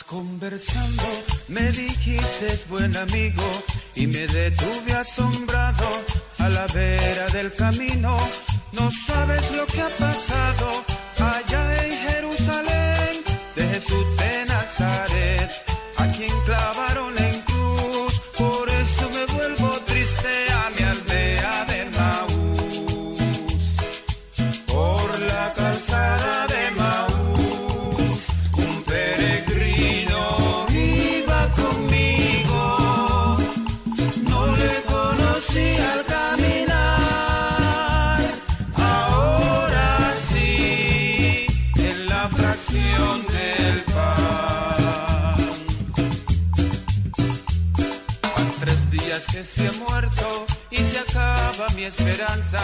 Conversando, me dijiste es buen amigo y me detuve asombrado a la vera del camino. No sabes lo que ha pasado allá en Jerusalén, de Jesús de Nazaret, a quien clavaron se ha muerto y se acaba mi esperanza.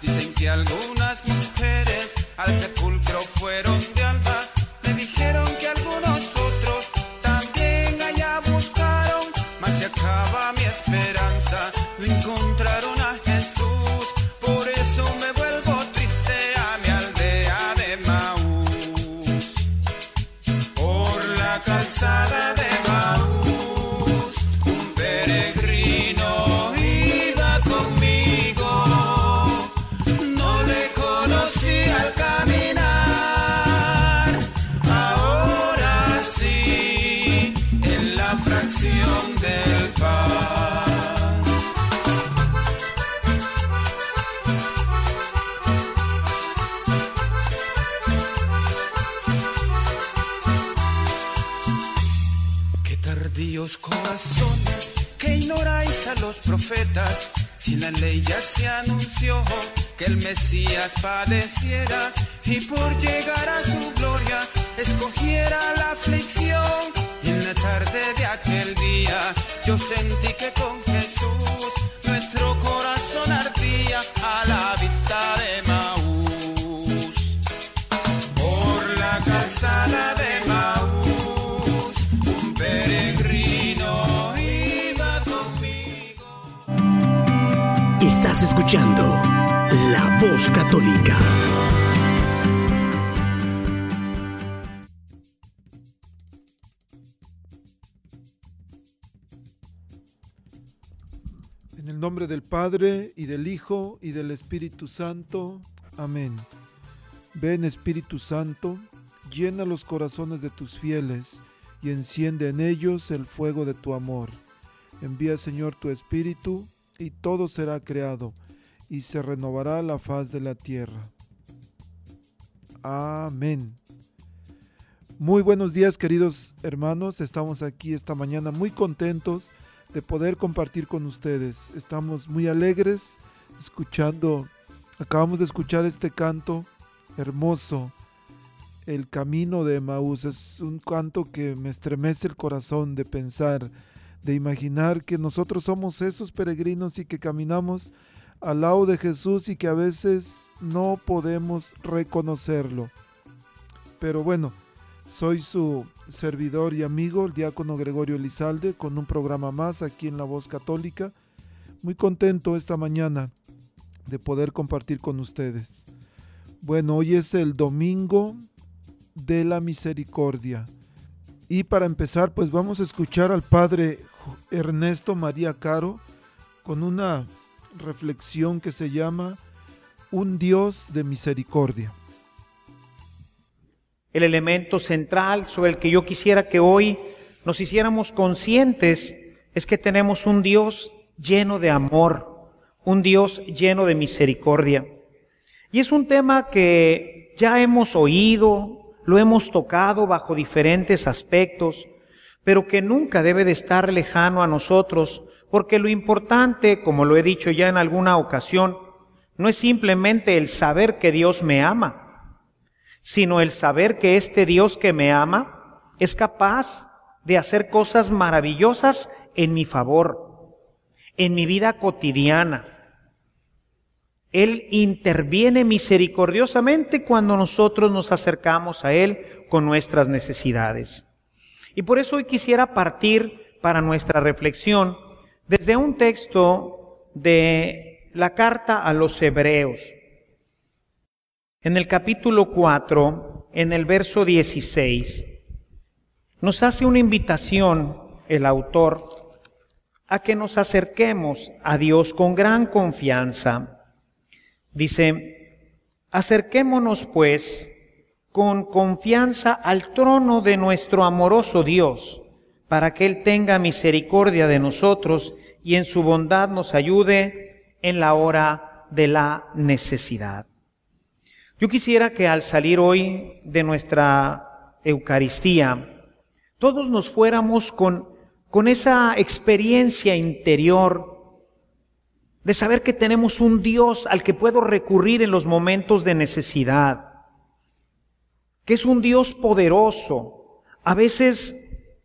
Dicen que algunas mujeres al sepulcro fueron de alba. Me dijeron que algunos otros también allá buscaron, mas se acaba mi esperanza. No encontraron padeciera Y del Hijo y del Espíritu Santo. Amén. Ven Espíritu Santo, llena los corazones de tus fieles y enciende en ellos el fuego de tu amor. Envía Señor tu Espíritu y todo será creado, y se renovará la faz de la tierra. Amén. Muy buenos días queridos hermanos, estamos aquí esta mañana muy contentos de poder compartir con ustedes. Estamos muy alegres escuchando, acabamos de escuchar este canto hermoso, El Camino de Maús. Es un canto que me estremece el corazón de pensar de imaginar que nosotros somos esos peregrinos y que caminamos al lado de Jesús y que a veces no podemos reconocerlo. Pero bueno, soy su servidor y amigo, el diácono Gregorio Elizalde, con un programa más aquí en La Voz Católica. Muy contento esta mañana de poder compartir con ustedes. Bueno, hoy es el domingo de la misericordia. Y para empezar, pues vamos a escuchar al Padre Ernesto María Caro con una reflexión que se llama Un Dios de Misericordia. El elemento central sobre el que yo quisiera que hoy nos hiciéramos conscientes es que tenemos un Dios lleno de amor, un Dios lleno de misericordia. Y es un tema que ya hemos oído, lo hemos tocado bajo diferentes aspectos, pero que nunca debe de estar lejano a nosotros, porque lo importante, como lo he dicho ya en alguna ocasión, no es simplemente el saber que Dios me ama, sino el saber que este Dios que me ama es capaz de hacer cosas maravillosas en mi favor, en mi vida cotidiana. Él interviene misericordiosamente cuando nosotros nos acercamos a Él con nuestras necesidades. Y por eso hoy quisiera partir para nuestra reflexión desde un texto de la carta a los hebreos. En el capítulo 4, en el verso 16, nos hace una invitación el autor a que nos acerquemos a Dios con gran confianza. Dice, acerquémonos pues con confianza al trono de nuestro amoroso Dios, para que Él tenga misericordia de nosotros y en su bondad nos ayude en la hora de la necesidad. Yo quisiera que al salir hoy de nuestra Eucaristía, todos nos fuéramos con, con esa experiencia interior de saber que tenemos un Dios al que puedo recurrir en los momentos de necesidad que es un Dios poderoso. A veces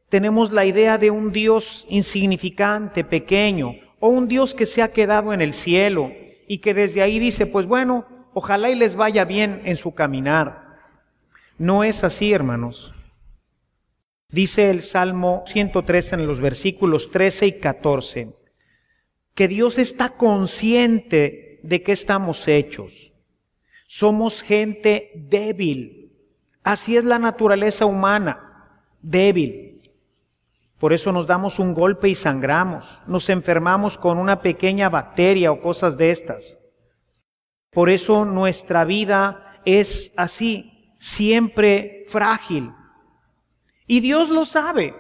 tenemos la idea de un Dios insignificante, pequeño, o un Dios que se ha quedado en el cielo y que desde ahí dice, pues bueno, ojalá y les vaya bien en su caminar. No es así, hermanos. Dice el Salmo 103 en los versículos 13 y 14, que Dios está consciente de que estamos hechos. Somos gente débil, Así es la naturaleza humana, débil. Por eso nos damos un golpe y sangramos, nos enfermamos con una pequeña bacteria o cosas de estas. Por eso nuestra vida es así, siempre frágil. Y Dios lo sabe.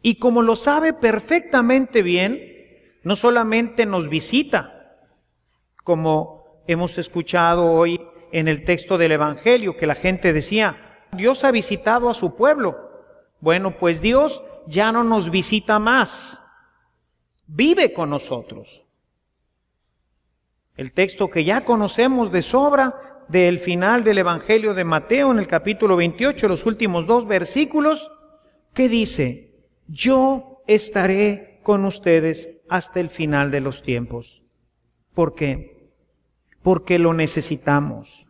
Y como lo sabe perfectamente bien, no solamente nos visita, como hemos escuchado hoy en el texto del Evangelio que la gente decía, Dios ha visitado a su pueblo. Bueno, pues Dios ya no nos visita más, vive con nosotros. El texto que ya conocemos de sobra del final del Evangelio de Mateo en el capítulo 28, los últimos dos versículos, que dice, yo estaré con ustedes hasta el final de los tiempos. ¿Por qué? Porque lo necesitamos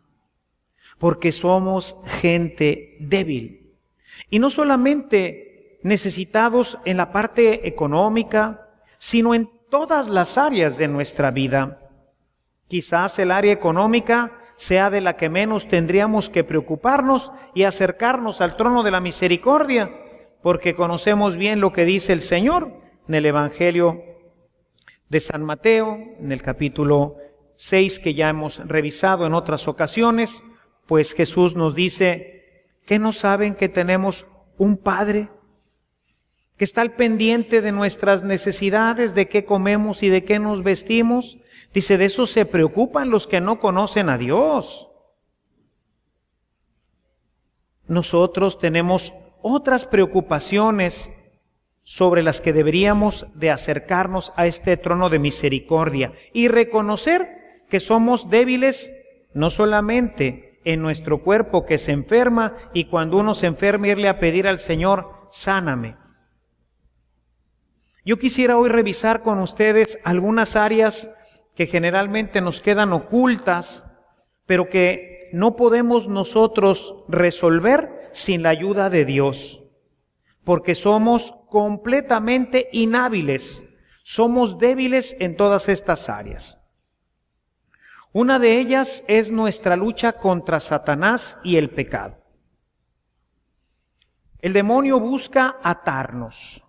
porque somos gente débil. Y no solamente necesitados en la parte económica, sino en todas las áreas de nuestra vida. Quizás el área económica sea de la que menos tendríamos que preocuparnos y acercarnos al trono de la misericordia, porque conocemos bien lo que dice el Señor en el Evangelio de San Mateo, en el capítulo 6 que ya hemos revisado en otras ocasiones, pues Jesús nos dice, que no saben que tenemos un Padre que está al pendiente de nuestras necesidades, de qué comemos y de qué nos vestimos? Dice, de eso se preocupan los que no conocen a Dios. Nosotros tenemos otras preocupaciones sobre las que deberíamos de acercarnos a este trono de misericordia y reconocer que somos débiles no solamente en nuestro cuerpo que se enferma y cuando uno se enferma irle a pedir al Señor, sáname. Yo quisiera hoy revisar con ustedes algunas áreas que generalmente nos quedan ocultas, pero que no podemos nosotros resolver sin la ayuda de Dios, porque somos completamente inhábiles, somos débiles en todas estas áreas. Una de ellas es nuestra lucha contra Satanás y el pecado. El demonio busca atarnos,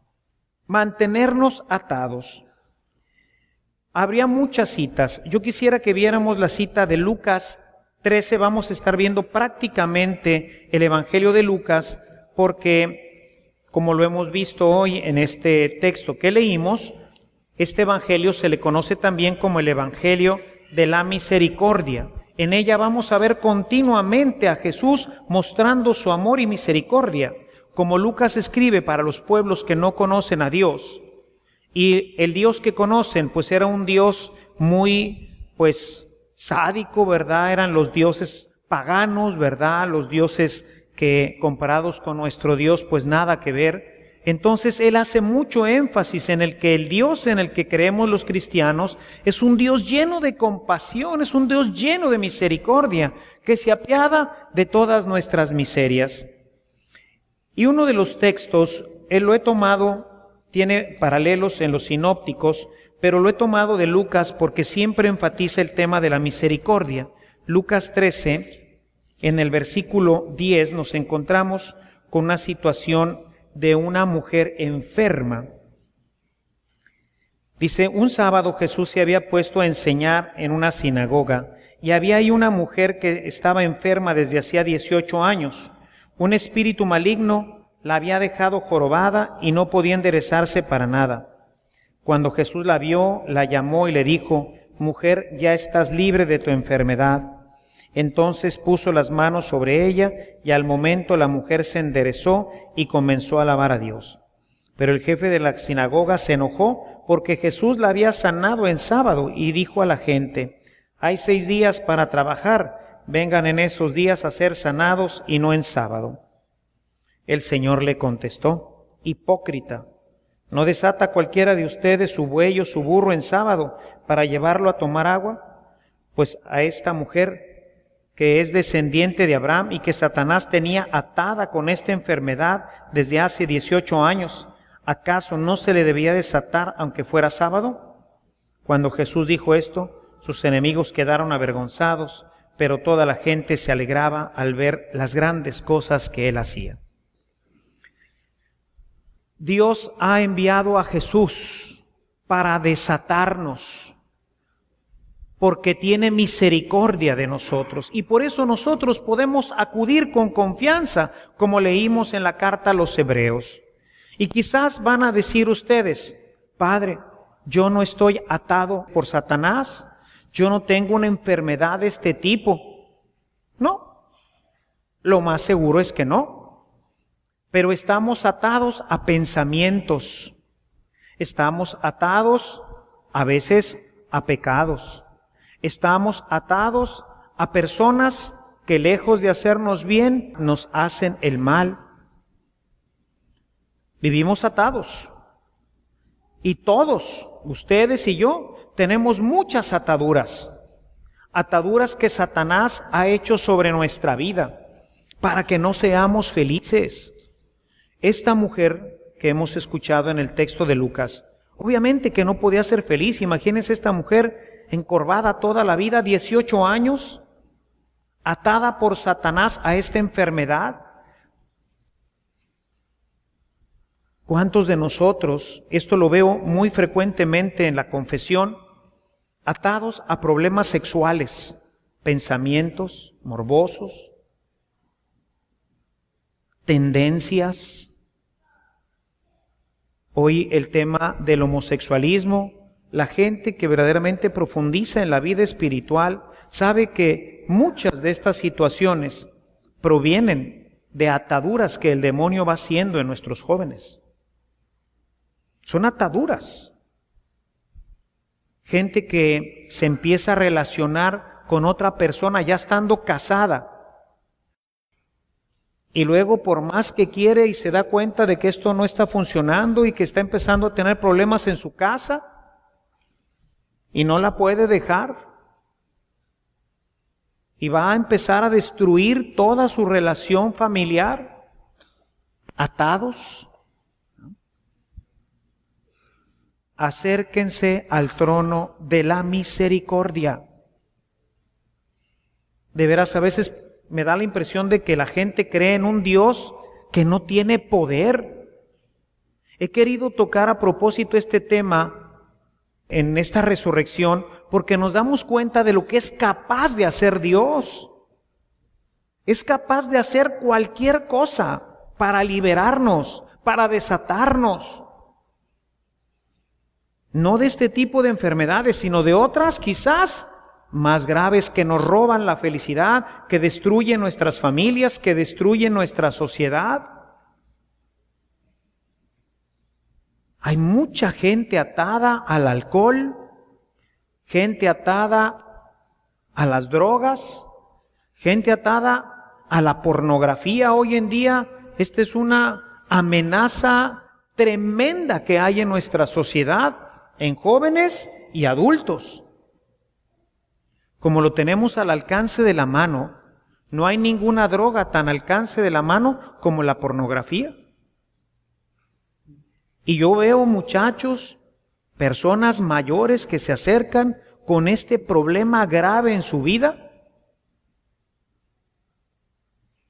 mantenernos atados. Habría muchas citas. Yo quisiera que viéramos la cita de Lucas 13. Vamos a estar viendo prácticamente el Evangelio de Lucas porque, como lo hemos visto hoy en este texto que leímos, este Evangelio se le conoce también como el Evangelio de la misericordia. En ella vamos a ver continuamente a Jesús mostrando su amor y misericordia, como Lucas escribe para los pueblos que no conocen a Dios. Y el Dios que conocen, pues era un Dios muy, pues, sádico, ¿verdad? Eran los dioses paganos, ¿verdad? Los dioses que comparados con nuestro Dios, pues nada que ver. Entonces Él hace mucho énfasis en el que el Dios en el que creemos los cristianos es un Dios lleno de compasión, es un Dios lleno de misericordia, que se apiada de todas nuestras miserias. Y uno de los textos, Él lo he tomado, tiene paralelos en los sinópticos, pero lo he tomado de Lucas porque siempre enfatiza el tema de la misericordia. Lucas 13, en el versículo 10, nos encontramos con una situación de una mujer enferma. Dice, un sábado Jesús se había puesto a enseñar en una sinagoga y había ahí una mujer que estaba enferma desde hacía 18 años. Un espíritu maligno la había dejado jorobada y no podía enderezarse para nada. Cuando Jesús la vio, la llamó y le dijo, Mujer, ya estás libre de tu enfermedad. Entonces puso las manos sobre ella y al momento la mujer se enderezó y comenzó a alabar a Dios. Pero el jefe de la sinagoga se enojó porque Jesús la había sanado en sábado y dijo a la gente, hay seis días para trabajar, vengan en esos días a ser sanados y no en sábado. El Señor le contestó, hipócrita, ¿no desata cualquiera de ustedes su buey o su burro en sábado para llevarlo a tomar agua? Pues a esta mujer que es descendiente de Abraham y que Satanás tenía atada con esta enfermedad desde hace 18 años, ¿acaso no se le debía desatar aunque fuera sábado? Cuando Jesús dijo esto, sus enemigos quedaron avergonzados, pero toda la gente se alegraba al ver las grandes cosas que él hacía. Dios ha enviado a Jesús para desatarnos porque tiene misericordia de nosotros. Y por eso nosotros podemos acudir con confianza, como leímos en la carta a los hebreos. Y quizás van a decir ustedes, Padre, yo no estoy atado por Satanás, yo no tengo una enfermedad de este tipo. No, lo más seguro es que no. Pero estamos atados a pensamientos, estamos atados a veces a pecados Estamos atados a personas que lejos de hacernos bien nos hacen el mal. Vivimos atados. Y todos, ustedes y yo, tenemos muchas ataduras. Ataduras que Satanás ha hecho sobre nuestra vida para que no seamos felices. Esta mujer que hemos escuchado en el texto de Lucas, obviamente que no podía ser feliz. Imagínense esta mujer encorvada toda la vida, 18 años, atada por Satanás a esta enfermedad. ¿Cuántos de nosotros, esto lo veo muy frecuentemente en la confesión, atados a problemas sexuales, pensamientos morbosos, tendencias? Hoy el tema del homosexualismo, la gente que verdaderamente profundiza en la vida espiritual sabe que muchas de estas situaciones provienen de ataduras que el demonio va haciendo en nuestros jóvenes. Son ataduras. Gente que se empieza a relacionar con otra persona ya estando casada. Y luego por más que quiere y se da cuenta de que esto no está funcionando y que está empezando a tener problemas en su casa, y no la puede dejar. Y va a empezar a destruir toda su relación familiar, atados. Acérquense al trono de la misericordia. De veras, a veces me da la impresión de que la gente cree en un Dios que no tiene poder. He querido tocar a propósito este tema en esta resurrección porque nos damos cuenta de lo que es capaz de hacer Dios. Es capaz de hacer cualquier cosa para liberarnos, para desatarnos. No de este tipo de enfermedades, sino de otras quizás más graves que nos roban la felicidad, que destruyen nuestras familias, que destruyen nuestra sociedad. Hay mucha gente atada al alcohol, gente atada a las drogas, gente atada a la pornografía hoy en día. Esta es una amenaza tremenda que hay en nuestra sociedad, en jóvenes y adultos. Como lo tenemos al alcance de la mano, no hay ninguna droga tan alcance de la mano como la pornografía. Y yo veo muchachos, personas mayores que se acercan con este problema grave en su vida.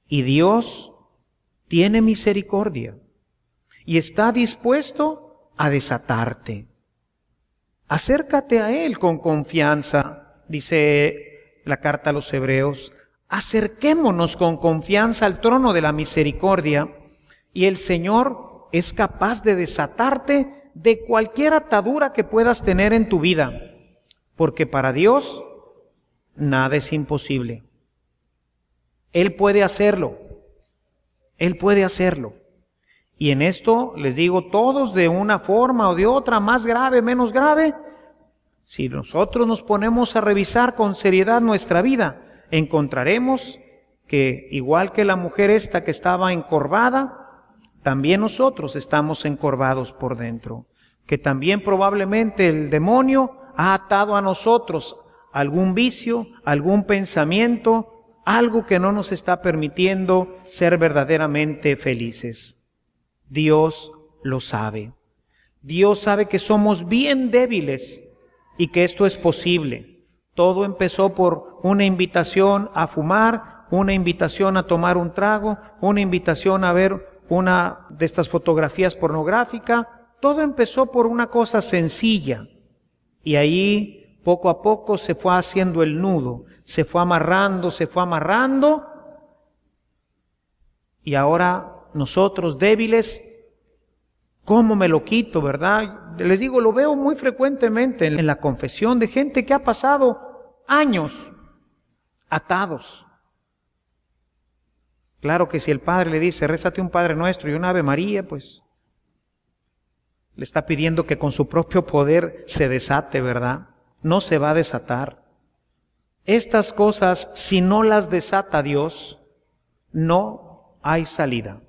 Y Dios tiene misericordia y está dispuesto a desatarte. Acércate a Él con confianza, dice la carta a los hebreos. Acerquémonos con confianza al trono de la misericordia y el Señor es capaz de desatarte de cualquier atadura que puedas tener en tu vida, porque para Dios nada es imposible. Él puede hacerlo. Él puede hacerlo. Y en esto les digo todos de una forma o de otra, más grave, menos grave, si nosotros nos ponemos a revisar con seriedad nuestra vida, encontraremos que igual que la mujer esta que estaba encorvada, también nosotros estamos encorvados por dentro, que también probablemente el demonio ha atado a nosotros algún vicio, algún pensamiento, algo que no nos está permitiendo ser verdaderamente felices. Dios lo sabe. Dios sabe que somos bien débiles y que esto es posible. Todo empezó por una invitación a fumar, una invitación a tomar un trago, una invitación a ver una de estas fotografías pornográficas. Todo empezó por una cosa sencilla. Y ahí poco a poco se fue haciendo el nudo, se fue amarrando, se fue amarrando. Y ahora nosotros débiles, ¿cómo me lo quito, verdad? Les digo, lo veo muy frecuentemente en la confesión de gente que ha pasado años atados. Claro que si el Padre le dice, rézate un Padre nuestro y un Ave María, pues le está pidiendo que con su propio poder se desate, ¿verdad? No se va a desatar. Estas cosas, si no las desata Dios, no hay salida.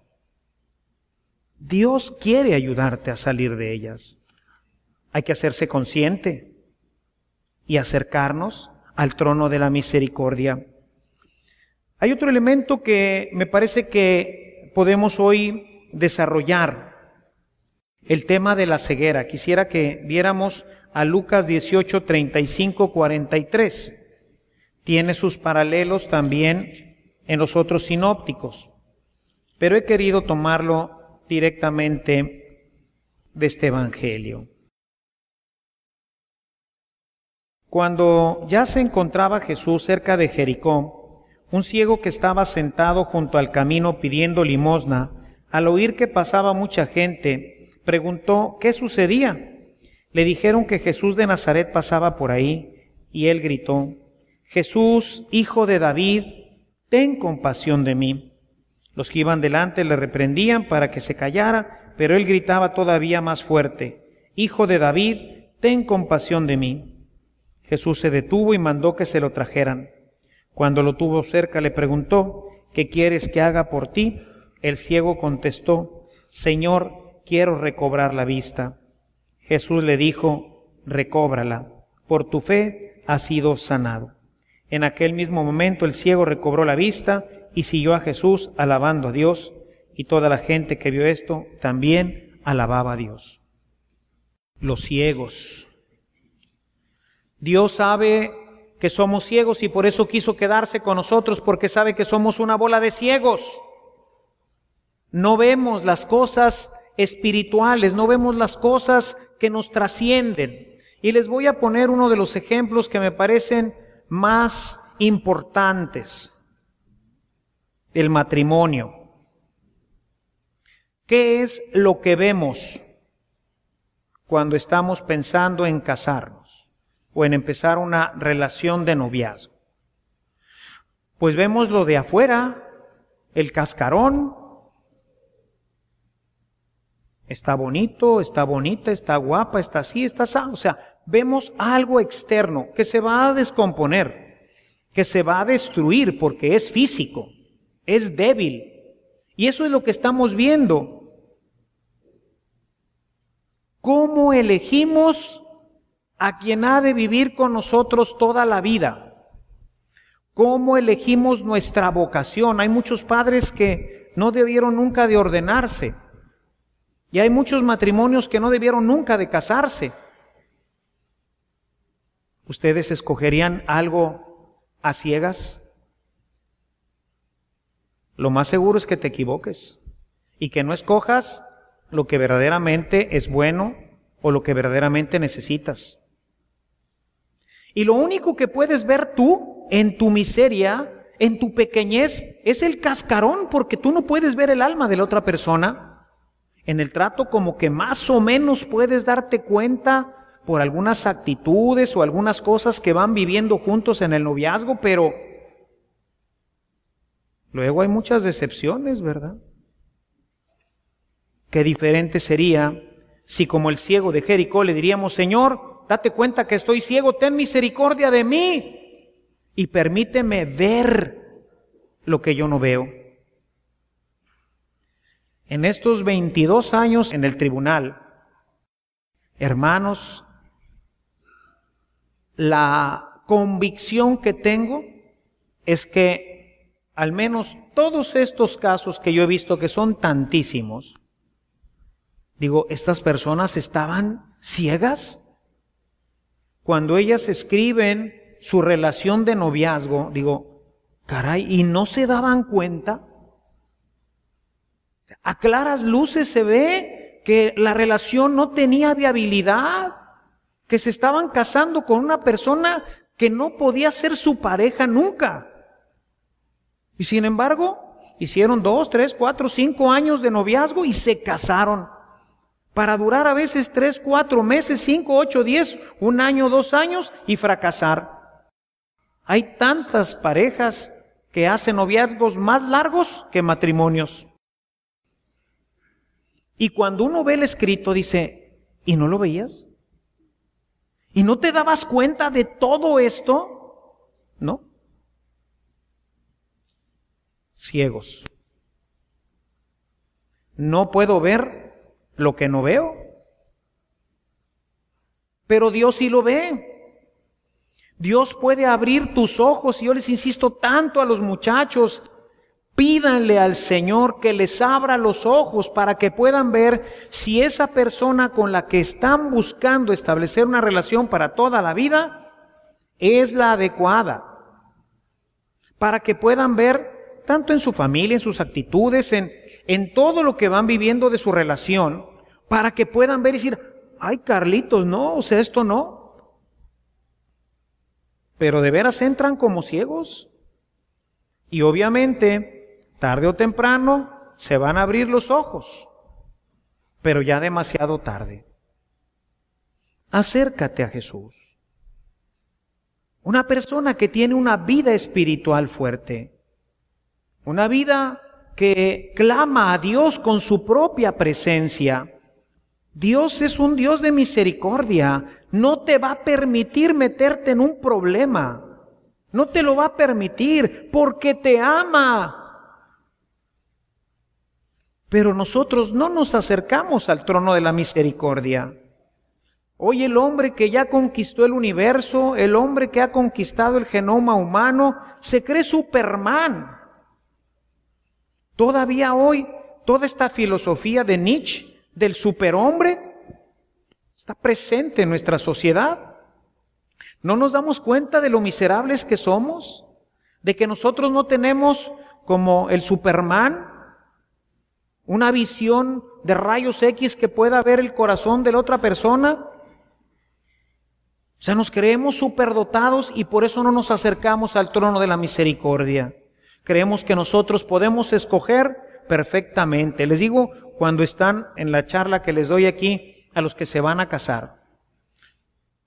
Dios quiere ayudarte a salir de ellas. Hay que hacerse consciente y acercarnos al trono de la misericordia. Hay otro elemento que me parece que podemos hoy desarrollar, el tema de la ceguera. Quisiera que viéramos a Lucas 18, 35, 43. Tiene sus paralelos también en los otros sinópticos, pero he querido tomarlo directamente de este Evangelio. Cuando ya se encontraba Jesús cerca de Jericó, un ciego que estaba sentado junto al camino pidiendo limosna, al oír que pasaba mucha gente, preguntó qué sucedía. Le dijeron que Jesús de Nazaret pasaba por ahí, y él gritó, Jesús, hijo de David, ten compasión de mí. Los que iban delante le reprendían para que se callara, pero él gritaba todavía más fuerte, Hijo de David, ten compasión de mí. Jesús se detuvo y mandó que se lo trajeran. Cuando lo tuvo cerca le preguntó, ¿qué quieres que haga por ti? El ciego contestó, Señor, quiero recobrar la vista. Jesús le dijo, recóbrala, por tu fe has sido sanado. En aquel mismo momento el ciego recobró la vista y siguió a Jesús alabando a Dios, y toda la gente que vio esto también alababa a Dios. Los ciegos. Dios sabe que somos ciegos y por eso quiso quedarse con nosotros, porque sabe que somos una bola de ciegos. No vemos las cosas espirituales, no vemos las cosas que nos trascienden. Y les voy a poner uno de los ejemplos que me parecen más importantes el matrimonio. ¿Qué es lo que vemos cuando estamos pensando en casarnos o en empezar una relación de noviazgo? Pues vemos lo de afuera, el cascarón. Está bonito, está bonita, está guapa, está así, está así. O sea, vemos algo externo que se va a descomponer, que se va a destruir porque es físico, es débil. Y eso es lo que estamos viendo. ¿Cómo elegimos a quien ha de vivir con nosotros toda la vida? ¿Cómo elegimos nuestra vocación? Hay muchos padres que no debieron nunca de ordenarse. Y hay muchos matrimonios que no debieron nunca de casarse. ¿Ustedes escogerían algo a ciegas? Lo más seguro es que te equivoques y que no escojas lo que verdaderamente es bueno o lo que verdaderamente necesitas. Y lo único que puedes ver tú en tu miseria, en tu pequeñez, es el cascarón porque tú no puedes ver el alma de la otra persona. En el trato como que más o menos puedes darte cuenta por algunas actitudes o algunas cosas que van viviendo juntos en el noviazgo, pero luego hay muchas decepciones, ¿verdad? Qué diferente sería si como el ciego de Jericó le diríamos, Señor, date cuenta que estoy ciego, ten misericordia de mí y permíteme ver lo que yo no veo. En estos 22 años en el tribunal, hermanos, la convicción que tengo es que al menos todos estos casos que yo he visto, que son tantísimos, digo, estas personas estaban ciegas. Cuando ellas escriben su relación de noviazgo, digo, caray, ¿y no se daban cuenta? A claras luces se ve que la relación no tenía viabilidad, que se estaban casando con una persona que no podía ser su pareja nunca. Y sin embargo, hicieron dos, tres, cuatro, cinco años de noviazgo y se casaron. Para durar a veces tres, cuatro meses, cinco, ocho, diez, un año, dos años y fracasar. Hay tantas parejas que hacen noviazgos más largos que matrimonios. Y cuando uno ve el escrito dice, ¿y no lo veías? ¿Y no te dabas cuenta de todo esto? ¿No? Ciegos. No puedo ver lo que no veo. Pero Dios sí lo ve. Dios puede abrir tus ojos y yo les insisto tanto a los muchachos, pídanle al Señor que les abra los ojos para que puedan ver si esa persona con la que están buscando establecer una relación para toda la vida es la adecuada. Para que puedan ver tanto en su familia, en sus actitudes, en, en todo lo que van viviendo de su relación, para que puedan ver y decir, ay Carlitos, no, o sea, esto no, pero de veras entran como ciegos. Y obviamente, tarde o temprano, se van a abrir los ojos, pero ya demasiado tarde. Acércate a Jesús. Una persona que tiene una vida espiritual fuerte, una vida que clama a Dios con su propia presencia, Dios es un Dios de misericordia. No te va a permitir meterte en un problema. No te lo va a permitir porque te ama. Pero nosotros no nos acercamos al trono de la misericordia. Hoy el hombre que ya conquistó el universo, el hombre que ha conquistado el genoma humano, se cree Superman. Todavía hoy, toda esta filosofía de Nietzsche del superhombre está presente en nuestra sociedad. ¿No nos damos cuenta de lo miserables que somos? ¿De que nosotros no tenemos como el Superman una visión de rayos X que pueda ver el corazón de la otra persona? O sea, nos creemos superdotados y por eso no nos acercamos al trono de la misericordia. Creemos que nosotros podemos escoger perfectamente. Les digo cuando están en la charla que les doy aquí a los que se van a casar.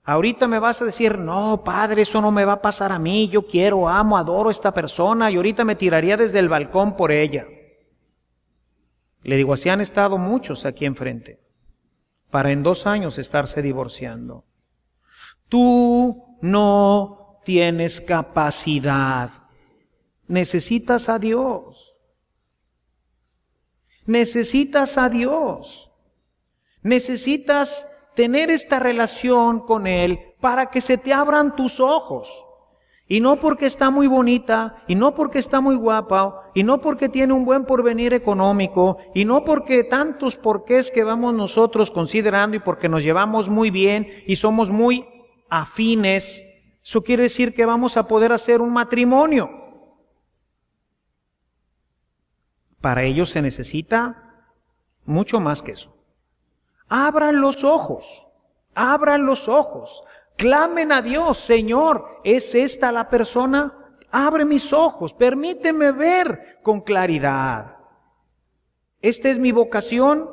Ahorita me vas a decir, no, padre, eso no me va a pasar a mí, yo quiero, amo, adoro a esta persona y ahorita me tiraría desde el balcón por ella. Le digo, así han estado muchos aquí enfrente, para en dos años estarse divorciando. Tú no tienes capacidad. Necesitas a Dios. Necesitas a Dios. Necesitas tener esta relación con Él para que se te abran tus ojos. Y no porque está muy bonita, y no porque está muy guapa, y no porque tiene un buen porvenir económico, y no porque tantos porqués que vamos nosotros considerando y porque nos llevamos muy bien y somos muy afines, eso quiere decir que vamos a poder hacer un matrimonio. Para ello se necesita mucho más que eso. Abran los ojos, abran los ojos, clamen a Dios, Señor, ¿es esta la persona? Abre mis ojos, permíteme ver con claridad. ¿Esta es mi vocación?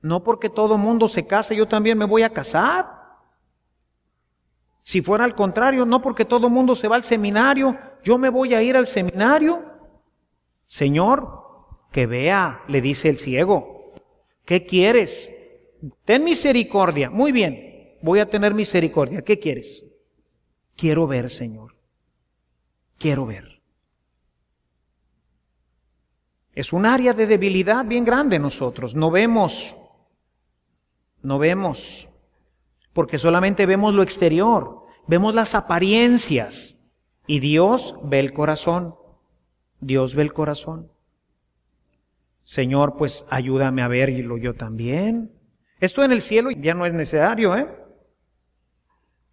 No porque todo mundo se case, yo también me voy a casar. Si fuera al contrario, no porque todo mundo se va al seminario, yo me voy a ir al seminario. Señor, que vea, le dice el ciego. ¿Qué quieres? Ten misericordia. Muy bien, voy a tener misericordia. ¿Qué quieres? Quiero ver, Señor. Quiero ver. Es un área de debilidad bien grande nosotros. No vemos. No vemos. Porque solamente vemos lo exterior. Vemos las apariencias. Y Dios ve el corazón. Dios ve el corazón. Señor, pues ayúdame a verlo yo también. Esto en el cielo ya no es necesario, ¿eh?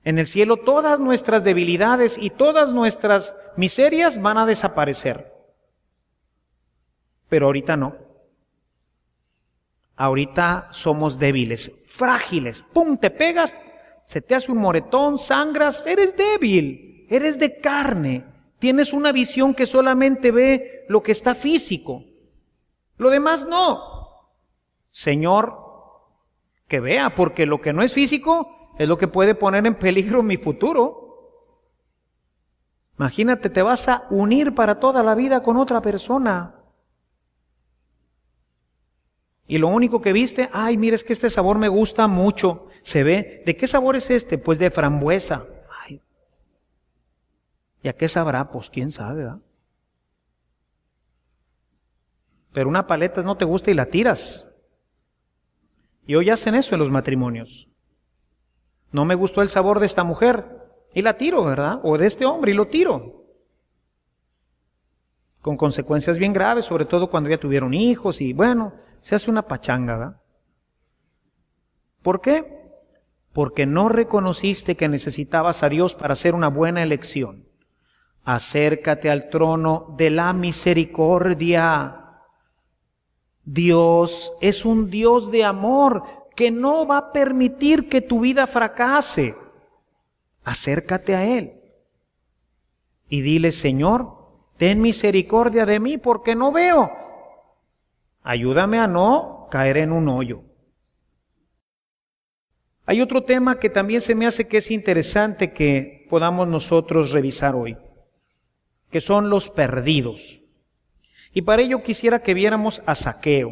En el cielo todas nuestras debilidades y todas nuestras miserias van a desaparecer. Pero ahorita no. Ahorita somos débiles, frágiles. ¡Pum! Te pegas, se te hace un moretón, sangras, eres débil, eres de carne. Tienes una visión que solamente ve lo que está físico. Lo demás no. Señor, que vea, porque lo que no es físico es lo que puede poner en peligro mi futuro. Imagínate, te vas a unir para toda la vida con otra persona. Y lo único que viste, ay, mira, es que este sabor me gusta mucho. Se ve, ¿de qué sabor es este? Pues de frambuesa. ¿Y a qué sabrá? Pues quién sabe, ¿verdad? pero una paleta no te gusta y la tiras. Y hoy hacen eso en los matrimonios. No me gustó el sabor de esta mujer y la tiro, ¿verdad? O de este hombre y lo tiro. Con consecuencias bien graves, sobre todo cuando ya tuvieron hijos y bueno, se hace una pachanga, ¿verdad? ¿Por qué? Porque no reconociste que necesitabas a Dios para hacer una buena elección. Acércate al trono de la misericordia Dios es un Dios de amor que no va a permitir que tu vida fracase. Acércate a Él y dile, Señor, ten misericordia de mí porque no veo. Ayúdame a no caer en un hoyo. Hay otro tema que también se me hace que es interesante que podamos nosotros revisar hoy, que son los perdidos. Y para ello quisiera que viéramos a Saqueo.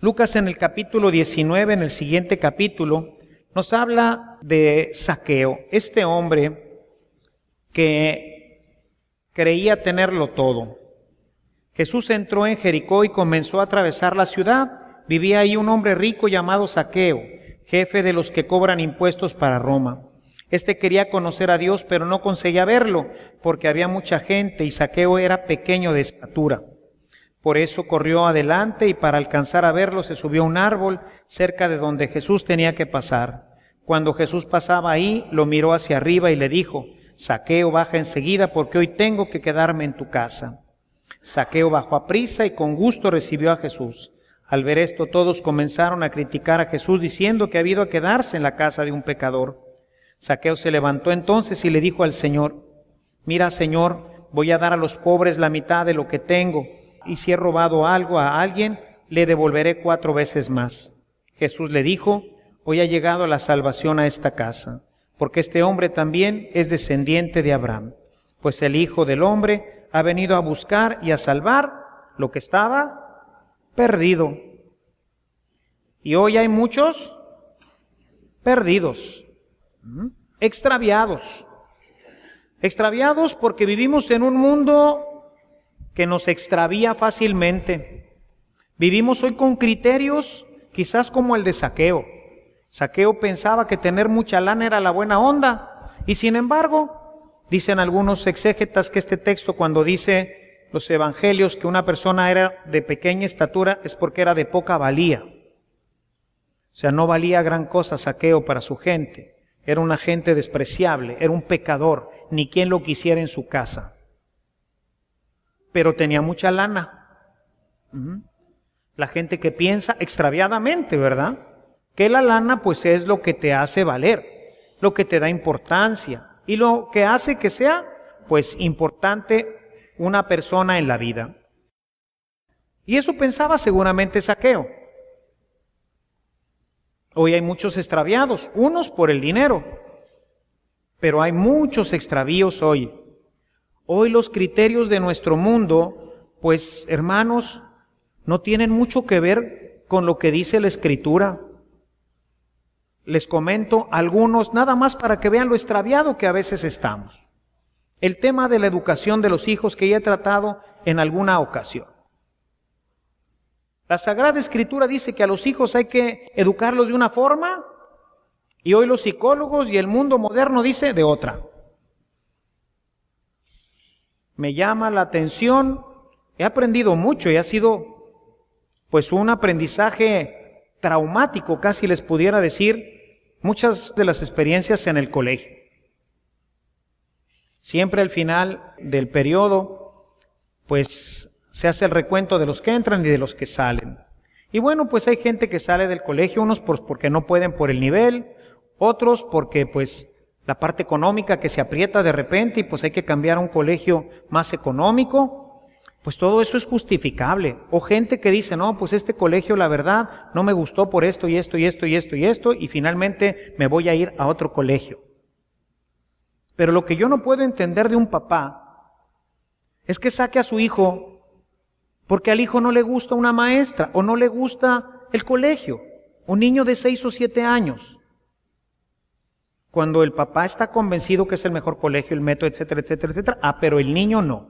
Lucas en el capítulo 19, en el siguiente capítulo, nos habla de Saqueo, este hombre que creía tenerlo todo. Jesús entró en Jericó y comenzó a atravesar la ciudad. Vivía ahí un hombre rico llamado Saqueo, jefe de los que cobran impuestos para Roma. Este quería conocer a Dios, pero no conseguía verlo, porque había mucha gente y Saqueo era pequeño de estatura. Por eso corrió adelante y para alcanzar a verlo se subió a un árbol cerca de donde Jesús tenía que pasar. Cuando Jesús pasaba ahí, lo miró hacia arriba y le dijo, Saqueo, baja enseguida porque hoy tengo que quedarme en tu casa. Saqueo bajó a prisa y con gusto recibió a Jesús. Al ver esto todos comenzaron a criticar a Jesús diciendo que ha habido a quedarse en la casa de un pecador. Saqueo se levantó entonces y le dijo al Señor, mira Señor, voy a dar a los pobres la mitad de lo que tengo, y si he robado algo a alguien, le devolveré cuatro veces más. Jesús le dijo, hoy ha llegado la salvación a esta casa, porque este hombre también es descendiente de Abraham, pues el Hijo del Hombre ha venido a buscar y a salvar lo que estaba perdido. Y hoy hay muchos perdidos, extraviados. Extraviados porque vivimos en un mundo que nos extravía fácilmente. Vivimos hoy con criterios quizás como el de saqueo. Saqueo pensaba que tener mucha lana era la buena onda y sin embargo, dicen algunos exégetas que este texto cuando dice los evangelios que una persona era de pequeña estatura es porque era de poca valía. O sea, no valía gran cosa saqueo para su gente. Era una gente despreciable, era un pecador, ni quien lo quisiera en su casa. Pero tenía mucha lana. La gente que piensa extraviadamente, ¿verdad? Que la lana pues es lo que te hace valer, lo que te da importancia y lo que hace que sea pues importante una persona en la vida. Y eso pensaba seguramente Saqueo. Hoy hay muchos extraviados, unos por el dinero, pero hay muchos extravíos hoy. Hoy los criterios de nuestro mundo, pues hermanos, no tienen mucho que ver con lo que dice la escritura. Les comento algunos, nada más para que vean lo extraviado que a veces estamos. El tema de la educación de los hijos que ya he tratado en alguna ocasión. La Sagrada Escritura dice que a los hijos hay que educarlos de una forma y hoy los psicólogos y el mundo moderno dice de otra. Me llama la atención, he aprendido mucho y ha sido pues un aprendizaje traumático, casi les pudiera decir, muchas de las experiencias en el colegio. Siempre al final del periodo, pues se hace el recuento de los que entran y de los que salen. Y bueno, pues hay gente que sale del colegio, unos porque no pueden por el nivel, otros porque pues la parte económica que se aprieta de repente y pues hay que cambiar a un colegio más económico, pues todo eso es justificable. O gente que dice, no, pues este colegio la verdad no me gustó por esto y esto y esto y esto y esto y finalmente me voy a ir a otro colegio. Pero lo que yo no puedo entender de un papá es que saque a su hijo porque al hijo no le gusta una maestra o no le gusta el colegio. Un niño de seis o siete años. Cuando el papá está convencido que es el mejor colegio, el método, etcétera, etcétera, etcétera. Ah, pero el niño no.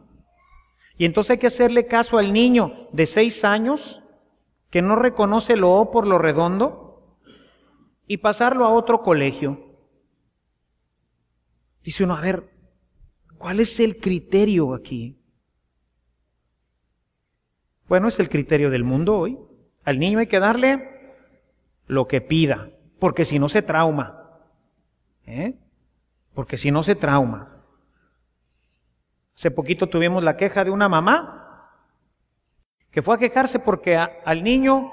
Y entonces hay que hacerle caso al niño de seis años que no reconoce lo O por lo redondo y pasarlo a otro colegio. Dice uno, a ver, ¿cuál es el criterio aquí? Bueno, es el criterio del mundo hoy. Al niño hay que darle lo que pida, porque si no se trauma. ¿eh? Porque si no se trauma. Hace poquito tuvimos la queja de una mamá que fue a quejarse porque al niño,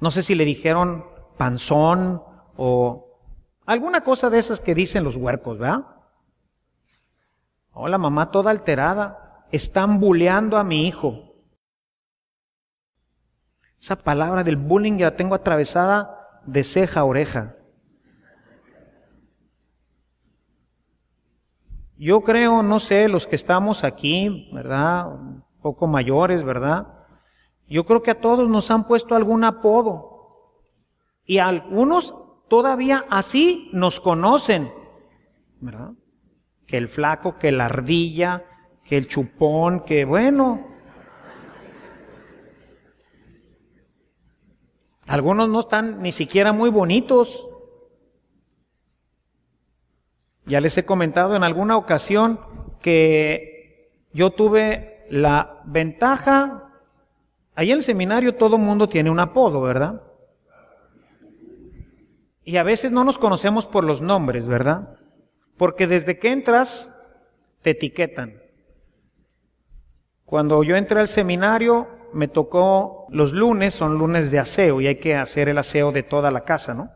no sé si le dijeron panzón o alguna cosa de esas que dicen los huercos, ¿verdad? Hola, mamá toda alterada, están bulleando a mi hijo. Esa palabra del bullying la tengo atravesada de ceja a oreja. Yo creo, no sé, los que estamos aquí, ¿verdad? Un poco mayores, ¿verdad? Yo creo que a todos nos han puesto algún apodo. Y algunos todavía así nos conocen, ¿verdad? Que el flaco, que la ardilla, que el chupón, que bueno. Algunos no están ni siquiera muy bonitos, ya les he comentado en alguna ocasión que yo tuve la ventaja, ahí en el seminario todo mundo tiene un apodo, ¿verdad? Y a veces no nos conocemos por los nombres, ¿verdad? Porque desde que entras, te etiquetan. Cuando yo entré al seminario, me tocó los lunes, son lunes de aseo, y hay que hacer el aseo de toda la casa, ¿no?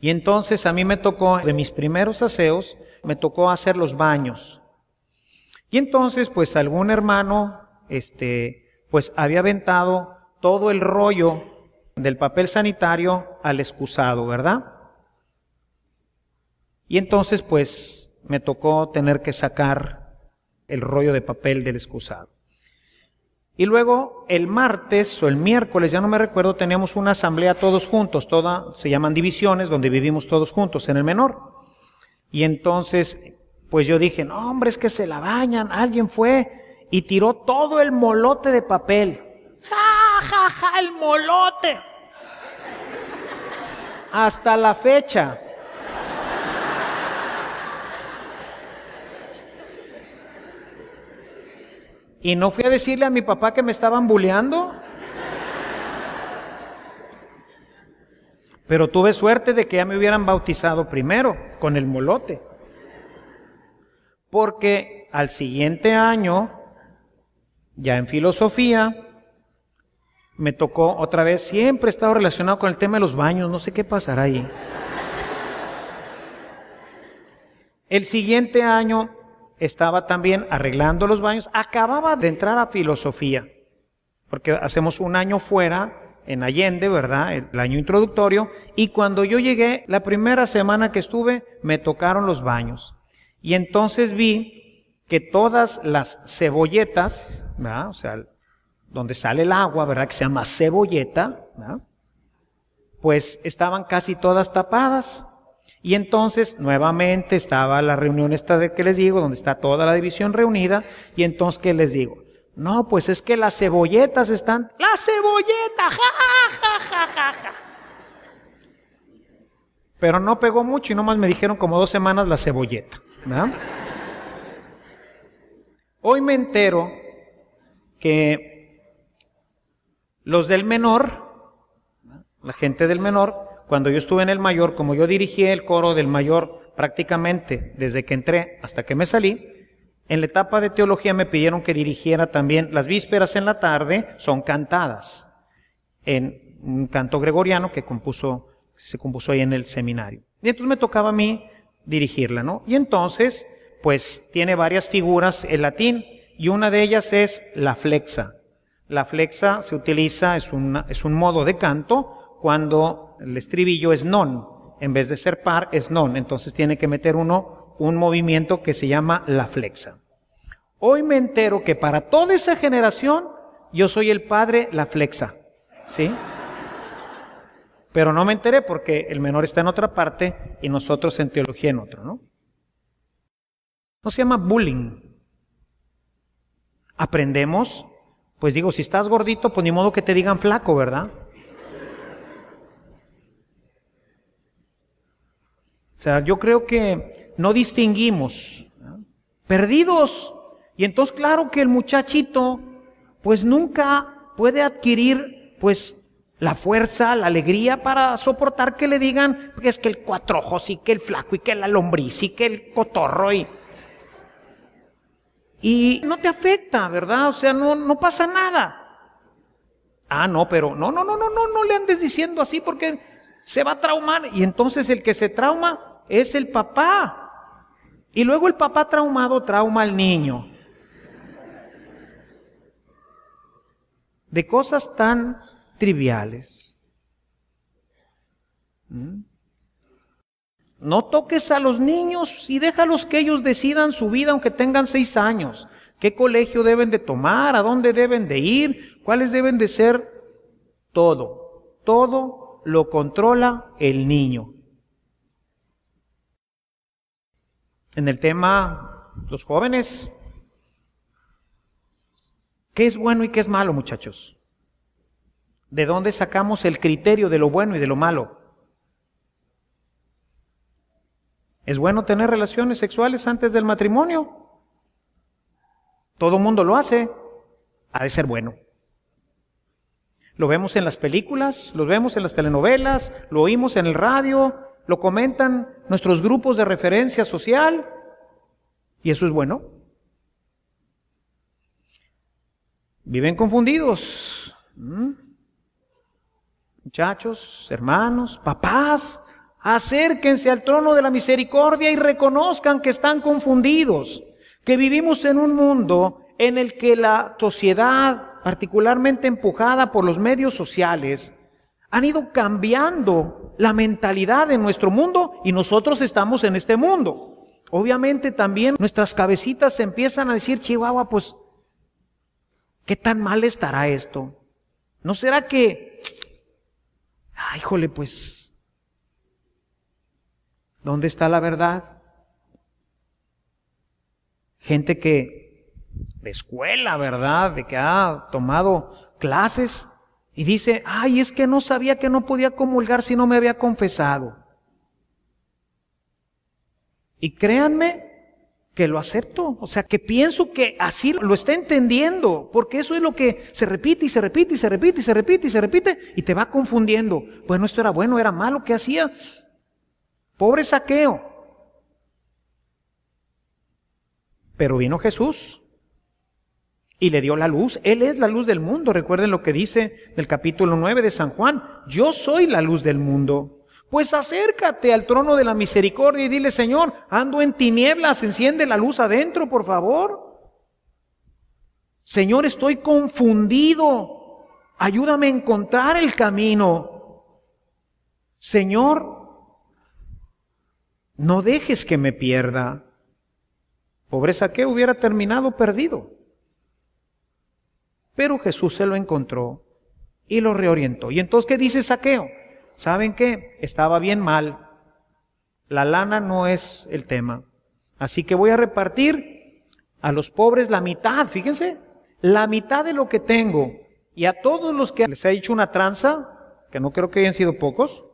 Y entonces a mí me tocó, de mis primeros aseos, me tocó hacer los baños. Y entonces, pues algún hermano, este, pues había aventado todo el rollo del papel sanitario al excusado, ¿verdad? Y entonces pues me tocó tener que sacar el rollo de papel del excusado. Y luego el martes o el miércoles, ya no me recuerdo, teníamos una asamblea todos juntos, toda, se llaman divisiones, donde vivimos todos juntos en el menor. Y entonces, pues yo dije, no hombre, es que se la bañan, alguien fue y tiró todo el molote de papel. ¡Ja, ja, ja, el molote! Hasta la fecha. Y no fui a decirle a mi papá que me estaban bulleando. Pero tuve suerte de que ya me hubieran bautizado primero con el molote. Porque al siguiente año, ya en filosofía, me tocó otra vez, siempre he estado relacionado con el tema de los baños, no sé qué pasará ahí. El siguiente año estaba también arreglando los baños, acababa de entrar a filosofía, porque hacemos un año fuera en Allende, ¿verdad? El año introductorio, y cuando yo llegué, la primera semana que estuve, me tocaron los baños. Y entonces vi que todas las cebolletas, ¿verdad? O sea, donde sale el agua, ¿verdad? Que se llama cebolleta, ¿verdad? Pues estaban casi todas tapadas. Y entonces nuevamente estaba la reunión esta de que les digo, donde está toda la división reunida, y entonces ¿qué les digo? No, pues es que las cebolletas están, la cebolleta, ja, ja, ja, ja. Pero no pegó mucho y nomás me dijeron como dos semanas la cebolleta. Hoy me entero que los del menor, la gente del menor, cuando yo estuve en el mayor, como yo dirigí el coro del mayor prácticamente desde que entré hasta que me salí, en la etapa de teología me pidieron que dirigiera también las vísperas en la tarde, son cantadas en un canto gregoriano que se compuso ahí en el seminario. Y entonces me tocaba a mí dirigirla, ¿no? Y entonces, pues tiene varias figuras en latín y una de ellas es la flexa. La flexa se utiliza, es, es un modo de canto cuando el estribillo es non, en vez de ser par es non, entonces tiene que meter uno un movimiento que se llama la flexa. Hoy me entero que para toda esa generación yo soy el padre la flexa, ¿sí? Pero no me enteré porque el menor está en otra parte y nosotros en teología en otro, ¿no? No se llama bullying. Aprendemos, pues digo, si estás gordito, pues ni modo que te digan flaco, ¿verdad? O sea, yo creo que no distinguimos. Perdidos. Y entonces, claro que el muchachito, pues nunca puede adquirir, pues, la fuerza, la alegría para soportar que le digan que es que el cuatro ojos y que el flaco y que la lombriz y que el cotorro y... Y no te afecta, ¿verdad? O sea, no, no pasa nada. Ah, no, pero no, no, no, no, no, no le andes diciendo así porque se va a traumar. Y entonces el que se trauma es el papá. Y luego el papá traumado trauma al niño. De cosas tan triviales. ¿Mm? No toques a los niños y déjalos que ellos decidan su vida aunque tengan seis años. ¿Qué colegio deben de tomar? ¿A dónde deben de ir? ¿Cuáles deben de ser? Todo. Todo lo controla el niño. En el tema los jóvenes. ¿Qué es bueno y qué es malo, muchachos? ¿De dónde sacamos el criterio de lo bueno y de lo malo? ¿Es bueno tener relaciones sexuales antes del matrimonio? Todo mundo lo hace. Ha de ser bueno. Lo vemos en las películas, lo vemos en las telenovelas, lo oímos en el radio, lo comentan nuestros grupos de referencia social y eso es bueno. Viven confundidos. ¿Mm? Muchachos, hermanos, papás, acérquense al trono de la misericordia y reconozcan que están confundidos, que vivimos en un mundo en el que la sociedad, particularmente empujada por los medios sociales, han ido cambiando la mentalidad de nuestro mundo y nosotros estamos en este mundo. Obviamente también nuestras cabecitas se empiezan a decir, Chihuahua, pues, ¿qué tan mal estará esto? ¿No será que, ay, híjole, pues, ¿dónde está la verdad? Gente que de escuela, ¿verdad? De que ha tomado clases y dice, ay, es que no sabía que no podía comulgar si no me había confesado. Y créanme que lo acepto, o sea, que pienso que así lo está entendiendo, porque eso es lo que se repite y se repite y se repite y se repite y se repite y te va confundiendo. Bueno, esto era bueno, era malo, ¿qué hacía? Pobre saqueo. Pero vino Jesús y le dio la luz. Él es la luz del mundo. Recuerden lo que dice del capítulo 9 de San Juan. Yo soy la luz del mundo. Pues acércate al trono de la misericordia y dile, Señor, ando en tinieblas, enciende la luz adentro, por favor. Señor, estoy confundido. Ayúdame a encontrar el camino. Señor, no dejes que me pierda. Pobreza que hubiera terminado perdido. Pero Jesús se lo encontró y lo reorientó. ¿Y entonces qué dice Saqueo? ¿Saben qué? Estaba bien mal. La lana no es el tema. Así que voy a repartir a los pobres la mitad, fíjense, la mitad de lo que tengo. Y a todos los que les ha hecho una tranza, que no creo que hayan sido pocos,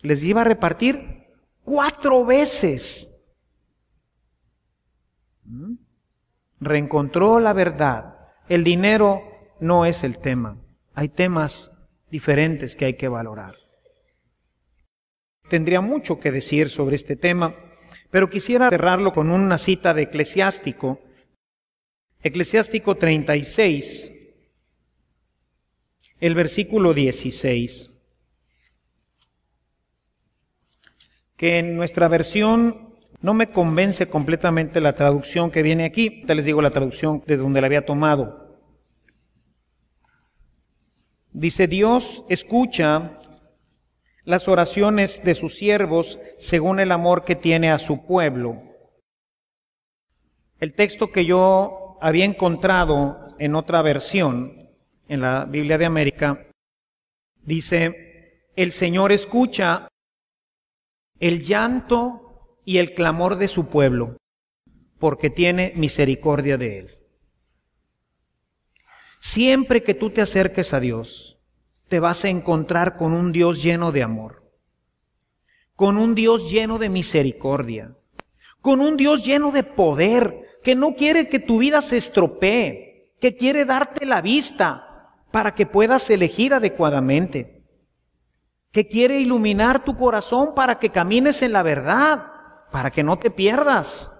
les iba a repartir cuatro veces. ¿Mm? Reencontró la verdad el dinero no es el tema. Hay temas diferentes que hay que valorar. Tendría mucho que decir sobre este tema, pero quisiera cerrarlo con una cita de Eclesiástico. Eclesiástico 36, el versículo 16, que en nuestra versión no me convence completamente la traducción que viene aquí. Te les digo la traducción de donde la había tomado. Dice, Dios escucha las oraciones de sus siervos según el amor que tiene a su pueblo. El texto que yo había encontrado en otra versión, en la Biblia de América, dice, el Señor escucha el llanto y el clamor de su pueblo, porque tiene misericordia de él. Siempre que tú te acerques a Dios, te vas a encontrar con un Dios lleno de amor, con un Dios lleno de misericordia, con un Dios lleno de poder, que no quiere que tu vida se estropee, que quiere darte la vista para que puedas elegir adecuadamente, que quiere iluminar tu corazón para que camines en la verdad, para que no te pierdas,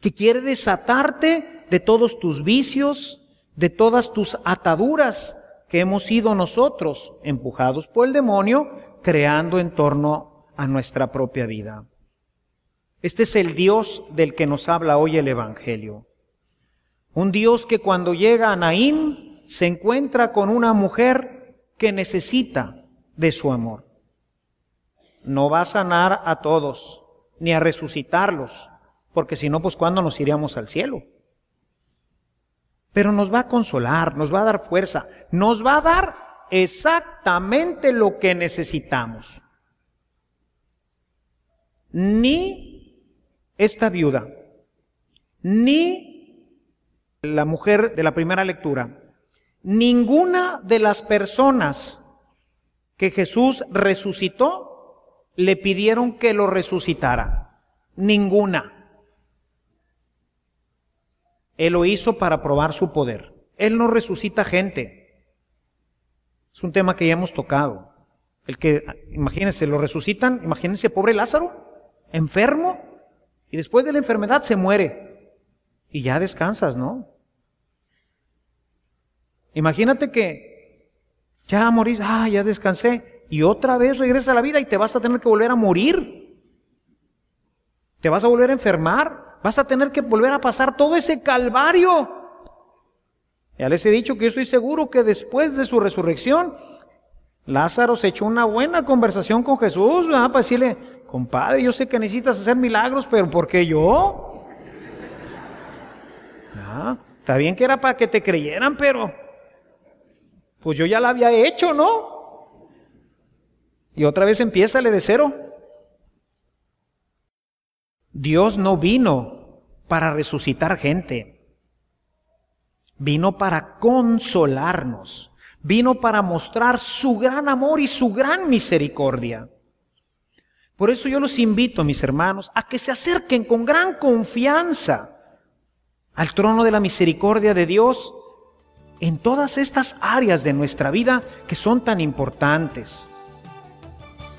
que quiere desatarte de todos tus vicios, de todas tus ataduras que hemos sido nosotros empujados por el demonio, creando en torno a nuestra propia vida. Este es el Dios del que nos habla hoy el Evangelio. Un Dios que cuando llega a Naín se encuentra con una mujer que necesita de su amor no va a sanar a todos, ni a resucitarlos, porque si no, pues cuándo nos iríamos al cielo. Pero nos va a consolar, nos va a dar fuerza, nos va a dar exactamente lo que necesitamos. Ni esta viuda, ni la mujer de la primera lectura, ninguna de las personas que Jesús resucitó le pidieron que lo resucitara. Ninguna. Él lo hizo para probar su poder. Él no resucita gente. Es un tema que ya hemos tocado. El que, imagínense, lo resucitan, imagínense, pobre Lázaro, enfermo, y después de la enfermedad se muere. Y ya descansas, ¿no? Imagínate que ya morís, ah, ya descansé, y otra vez regresa a la vida y te vas a tener que volver a morir. Te vas a volver a enfermar. Vas a tener que volver a pasar todo ese calvario Ya les he dicho que yo estoy seguro que después de su resurrección, Lázaro se echó una buena conversación con Jesús. Para decirle, compadre, yo sé que necesitas hacer milagros, pero ¿por qué yo? Está bien que era para que te creyeran, pero pues yo ya la había hecho, ¿no? Y otra vez empieza de cero. Dios no vino para resucitar gente, vino para consolarnos vino para mostrar su gran amor y su gran misericordia. Por eso yo los invito, mis hermanos, a que se acerquen con gran confianza al trono de la misericordia de Dios en todas estas áreas de nuestra vida que son tan importantes.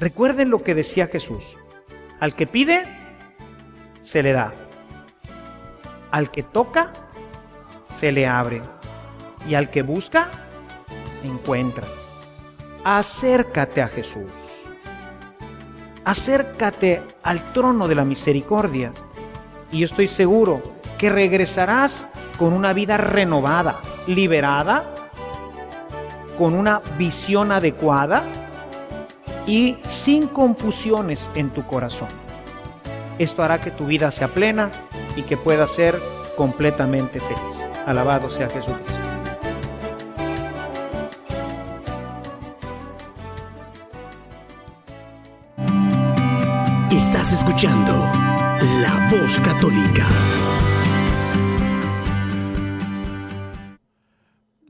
Recuerden lo que decía Jesús. Al que pide, se le da. Al que toca, se le abre. Y al que busca, encuentra. Acércate a Jesús. Acércate al trono de la misericordia. Y yo estoy seguro que regresarás con una vida renovada, liberada, con una visión adecuada y sin confusiones en tu corazón. Esto hará que tu vida sea plena y que puedas ser completamente feliz. Alabado sea Jesucristo. Estás escuchando La Voz Católica.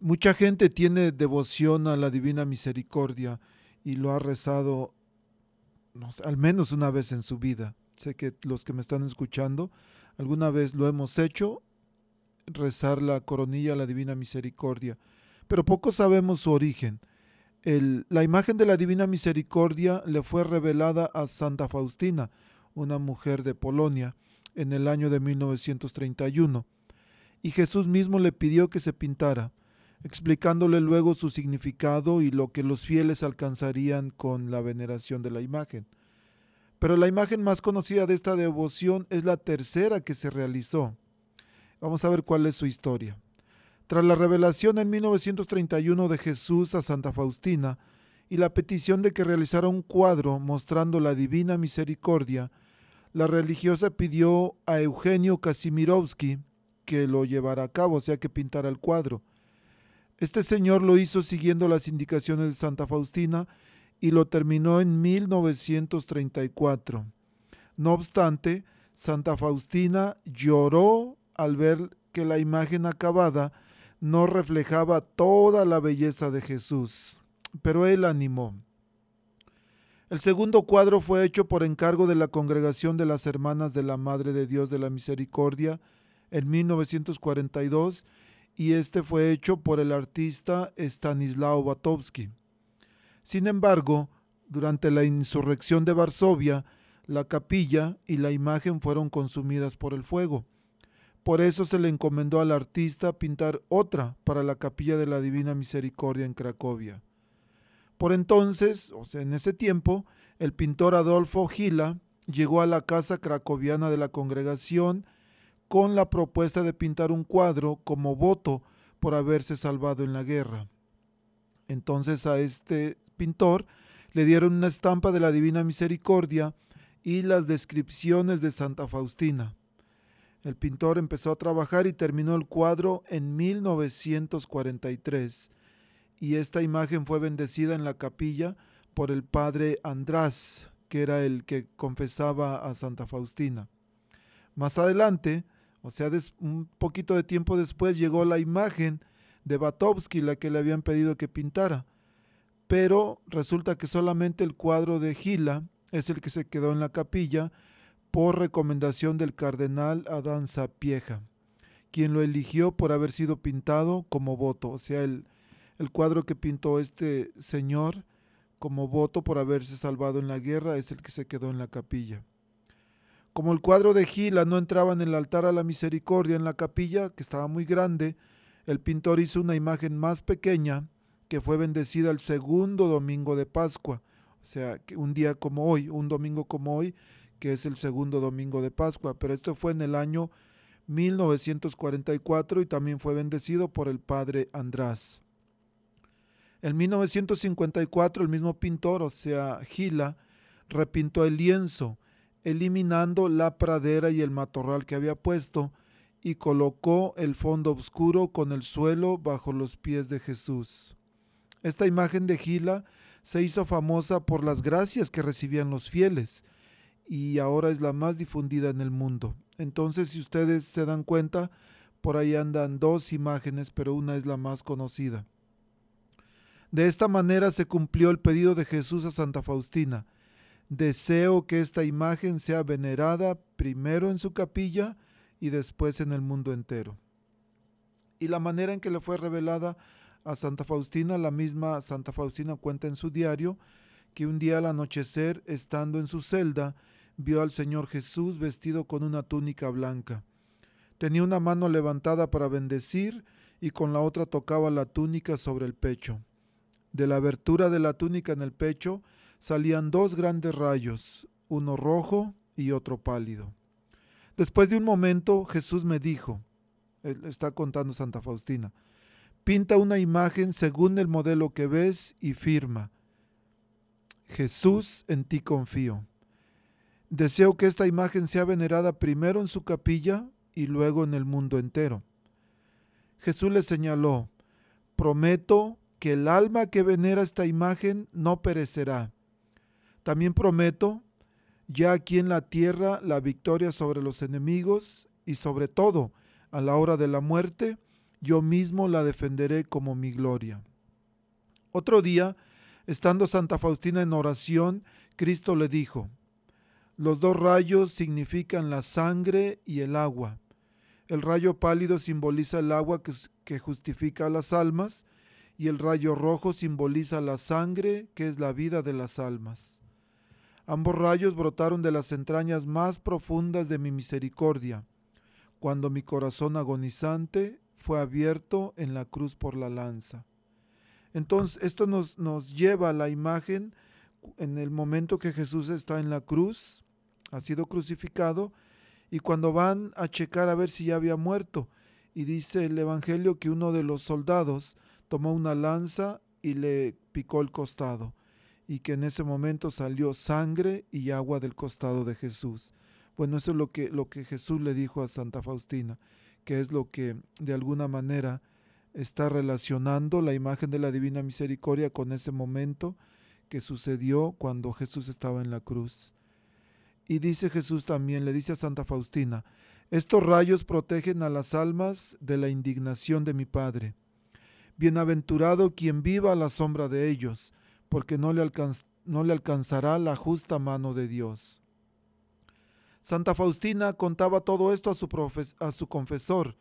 Mucha gente tiene devoción a la Divina Misericordia y lo ha rezado al menos una vez en su vida. Sé que los que me están escuchando alguna vez lo hemos hecho, rezar la coronilla a la Divina Misericordia, pero poco sabemos su origen la imagen de la Divina Misericordia le fue revelada a Santa Faustina, una mujer de Polonia, en el año de 1931, y Jesús mismo le pidió que se pintara, explicándole luego su significado y lo que los fieles alcanzarían con la veneración de la imagen. Pero la imagen más conocida de esta devoción es la tercera que se realizó. Vamos a ver cuál es su historia. Tras la revelación en 1931 de Jesús a Santa Faustina y la petición de que realizara un cuadro mostrando la divina misericordia, la religiosa pidió a Eugenio Kasimirovsky que lo llevara a cabo, o sea, que pintara el cuadro. Este señor lo hizo siguiendo las indicaciones de Santa Faustina y lo terminó en 1934. No obstante, Santa Faustina lloró al ver que la imagen acabada no reflejaba toda la belleza de Jesús, pero él animó. El segundo cuadro fue hecho por encargo de la Congregación de las Hermanas de la Madre de Dios de la Misericordia en 1942 y este fue hecho por el artista Stanislao Batovsky. Sin embargo, durante la insurrección de Varsovia, la capilla y la imagen fueron consumidas por el fuego. Por eso se le encomendó al artista pintar otra para la capilla de la Divina Misericordia en Cracovia. Por entonces, o sea, en ese tiempo, el pintor Adolfo Gila llegó a la casa cracoviana de la congregación con la propuesta de pintar un cuadro como voto por haberse salvado en la guerra. Entonces a este pintor le dieron una estampa de la Divina Misericordia y las descripciones de Santa Faustina. El pintor empezó a trabajar y terminó el cuadro en 1943 y esta imagen fue bendecida en la capilla por el padre András, que era el que confesaba a Santa Faustina. Más adelante, o sea, un poquito de tiempo después, llegó la imagen de Batovsky, la que le habían pedido que pintara. Pero resulta que solamente el cuadro de Gila es el que se quedó en la capilla por recomendación del cardenal Adán Sapieja, quien lo eligió por haber sido pintado como voto, o sea, el cuadro que pintó este señor como voto por haberse salvado en la guerra es el que se quedó en la capilla. Como el cuadro de Gila no entraba en el altar a la misericordia en la capilla, que estaba muy grande, el pintor hizo una imagen más pequeña que fue bendecida el segundo domingo de Pascua, o sea, un día como hoy, un domingo como hoy, que es el segundo domingo de Pascua, pero esto fue en el año 1944 y también fue bendecido por el padre András. En 1954 el mismo pintor, o sea, Gila, repintó el lienzo, eliminando la pradera y el matorral que había puesto, y colocó el fondo oscuro con el suelo bajo los pies de Jesús. Esta imagen de Gila se hizo famosa por las gracias que recibían los fieles y ahora es la más difundida en el mundo. Entonces, si ustedes se dan cuenta, por ahí andan dos imágenes, pero una es la más conocida. De esta manera se cumplió el pedido de Jesús a Santa Faustina. Deseo que esta imagen sea venerada primero en su capilla y después en el mundo entero. Y la manera en que le fue revelada a Santa Faustina, la misma Santa Faustina cuenta en su diario que un día al anochecer, estando en su celda, vio al Señor Jesús vestido con una túnica blanca. Tenía una mano levantada para bendecir y con la otra tocaba la túnica sobre el pecho. De la abertura de la túnica en el pecho salían dos grandes rayos, uno rojo y otro pálido. Después de un momento Jesús me dijo, está contando Santa Faustina, pinta una imagen según el modelo que ves y firma, Jesús en ti confío. Deseo que esta imagen sea venerada primero en su capilla y luego en el mundo entero. Jesús le señaló, prometo que el alma que venera esta imagen no perecerá. También prometo, ya aquí en la tierra, la victoria sobre los enemigos y sobre todo, a la hora de la muerte, yo mismo la defenderé como mi gloria. Otro día, estando Santa Faustina en oración, Cristo le dijo, los dos rayos significan la sangre y el agua. El rayo pálido simboliza el agua que, justifica a las almas y el rayo rojo simboliza la sangre que es la vida de las almas. Ambos rayos brotaron de las entrañas más profundas de mi misericordia, cuando mi corazón agonizante fue abierto en la cruz por la lanza. Entonces, esto nos, nos lleva a la imagen en el momento que Jesús está en la cruz, ha sido crucificado y cuando van a checar a ver si ya había muerto, y dice el Evangelio que uno de los soldados tomó una lanza y le picó el costado, y que en ese momento salió sangre y agua del costado de Jesús. Bueno, eso es lo que, lo que Jesús le dijo a Santa Faustina, que es lo que de alguna manera está relacionando la imagen de la Divina Misericordia con ese momento que sucedió cuando Jesús estaba en la cruz. Y dice Jesús también, le dice a Santa Faustina, estos rayos protegen a las almas de la indignación de mi Padre. Bienaventurado quien viva a la sombra de ellos, porque no le, alcanzará la justa mano de Dios. Santa Faustina contaba todo esto a su, a su confesor,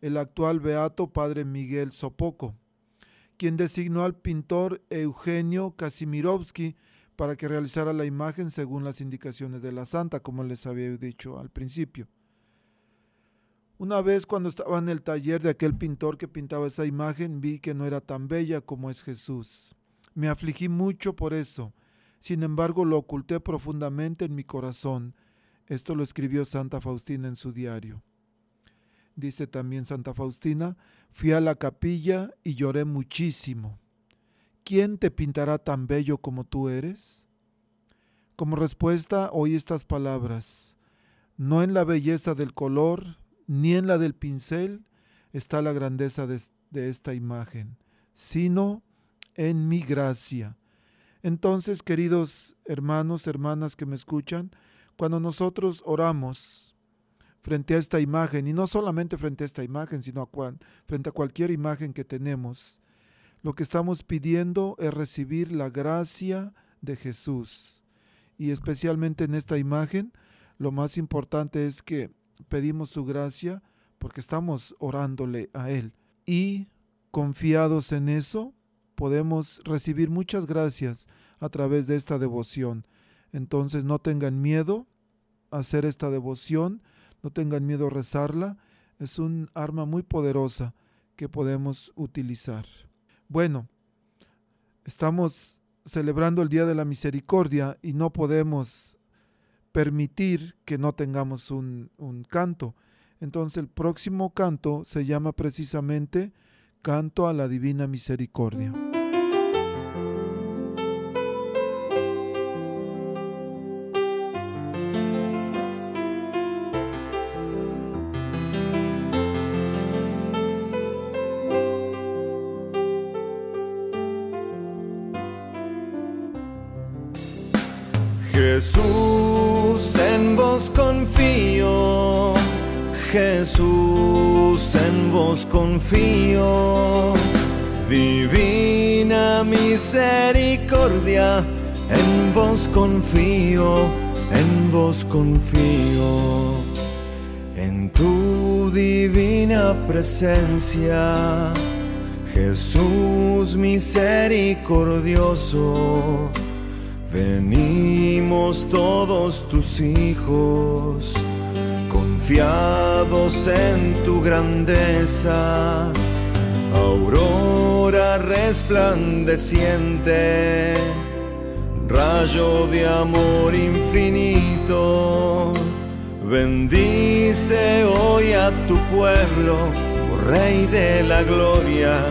el actual beato Padre Miguel Sopoco, quien designó al pintor Eugenio Kasimirovsky para que realizara la imagen según las indicaciones de la santa, como les había dicho al principio. Una vez cuando estaba en el taller de aquel pintor que pintaba esa imagen, vi que no era tan bella como es Jesús. Me afligí mucho por eso. Sin embargo, lo oculté profundamente en mi corazón. Esto lo escribió Santa Faustina en su diario. Dice también Santa Faustina, fui a la capilla y lloré muchísimo. ¿quién te pintará tan bello como tú eres? Como respuesta oí estas palabras, no en la belleza del color, ni en la del pincel está la grandeza de, de esta imagen, sino en mi gracia. Entonces, queridos hermanos, hermanas que me escuchan, cuando nosotros oramos frente a esta imagen, y no solamente frente a esta imagen, sino a frente a cualquier imagen que tenemos, lo que estamos pidiendo es recibir la gracia de Jesús. Y especialmente en esta imagen, lo más importante es que pedimos su gracia porque estamos orándole a Él. Y confiados en eso, podemos recibir muchas gracias a través de esta devoción. Entonces no tengan miedo a hacer esta devoción, no tengan miedo a rezarla. Es un arma muy poderosa que podemos utilizar. Bueno, estamos celebrando el Día de la Misericordia y no podemos permitir que no tengamos un, canto. Entonces el próximo canto se llama precisamente Canto a la Divina Misericordia. Confío, divina misericordia, en vos confío, en vos confío, en tu divina presencia, Jesús misericordioso Venimos todos tus hijos, confiados en tu grandeza, aurora resplandeciente, rayo de amor infinito. Bendice hoy a tu pueblo, oh Rey de la gloria,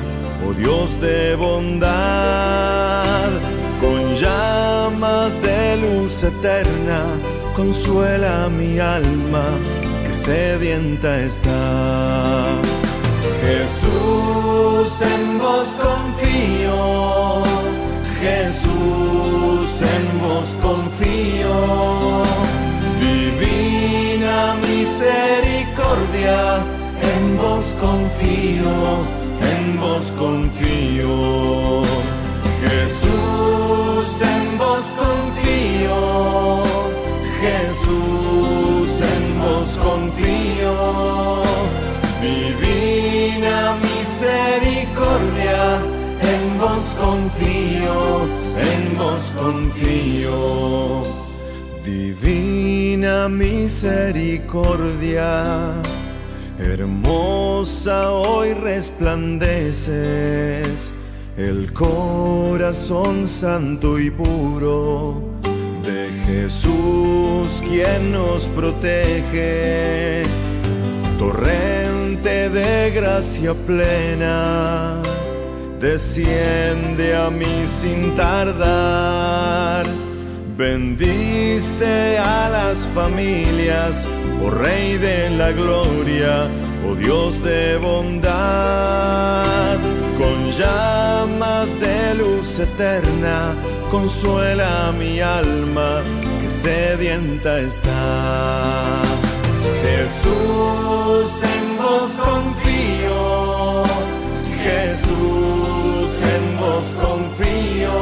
oh Dios de bondad con llamas de luz eterna, consuela mi alma sedienta está. Jesús, en vos confío, Jesús, en vos confío, divina misericordia, en vos confío, en vos confío. Confío, divina misericordia. Hermosa hoy resplandeces el corazón santo y puro de Jesús quien nos protege, torrente de gracia plena, desciende a mí sin tardar. Bendice a las familias, oh Rey de la gloria, oh Dios de bondad con llamas de luz eterna, consuela mi alma que sedienta está. Jesús, en vos confío, Jesús, en vos confío,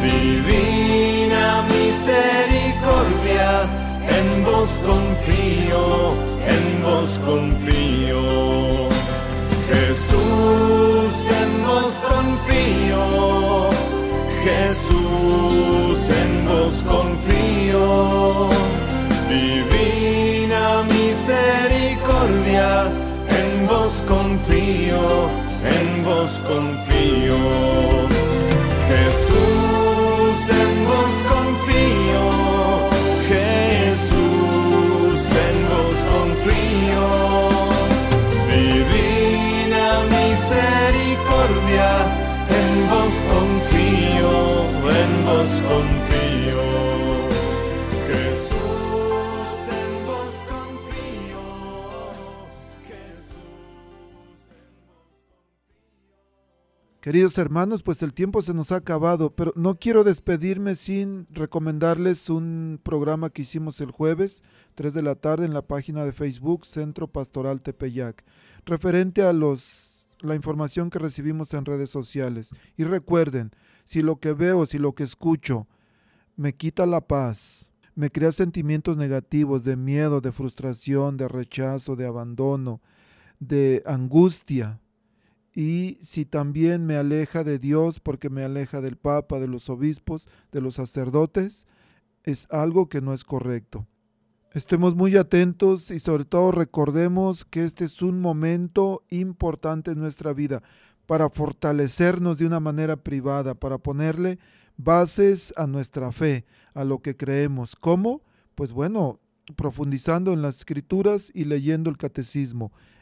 divina misericordia, en vos confío, en vos confío. Jesús, en vos confío, Jesús, en vos confío, divina misericordia, en vos confío, en vos confío. Jesús, en vos confío, Jesús, en vos confío. Divina misericordia, en vos confío, en vos confío. Queridos hermanos, pues el tiempo se nos ha acabado, pero no quiero despedirme sin recomendarles un programa que hicimos el jueves, 3 de la tarde, en la página de Facebook Centro Pastoral Tepeyac, referente a los, la información que recibimos en redes sociales. Y recuerden, si lo que veo, si lo que escucho me quita la paz, me crea sentimientos negativos de miedo, de frustración, de rechazo, de abandono, de angustia, y si también me aleja de Dios porque me aleja del Papa, de los obispos, de los sacerdotes, es algo que no es correcto. Estemos muy atentos y sobre todo recordemos que este es un momento importante en nuestra vida para fortalecernos de una manera privada, para ponerle bases a nuestra fe, a lo que creemos. ¿Cómo? Pues bueno, profundizando en las escrituras y leyendo el catecismo,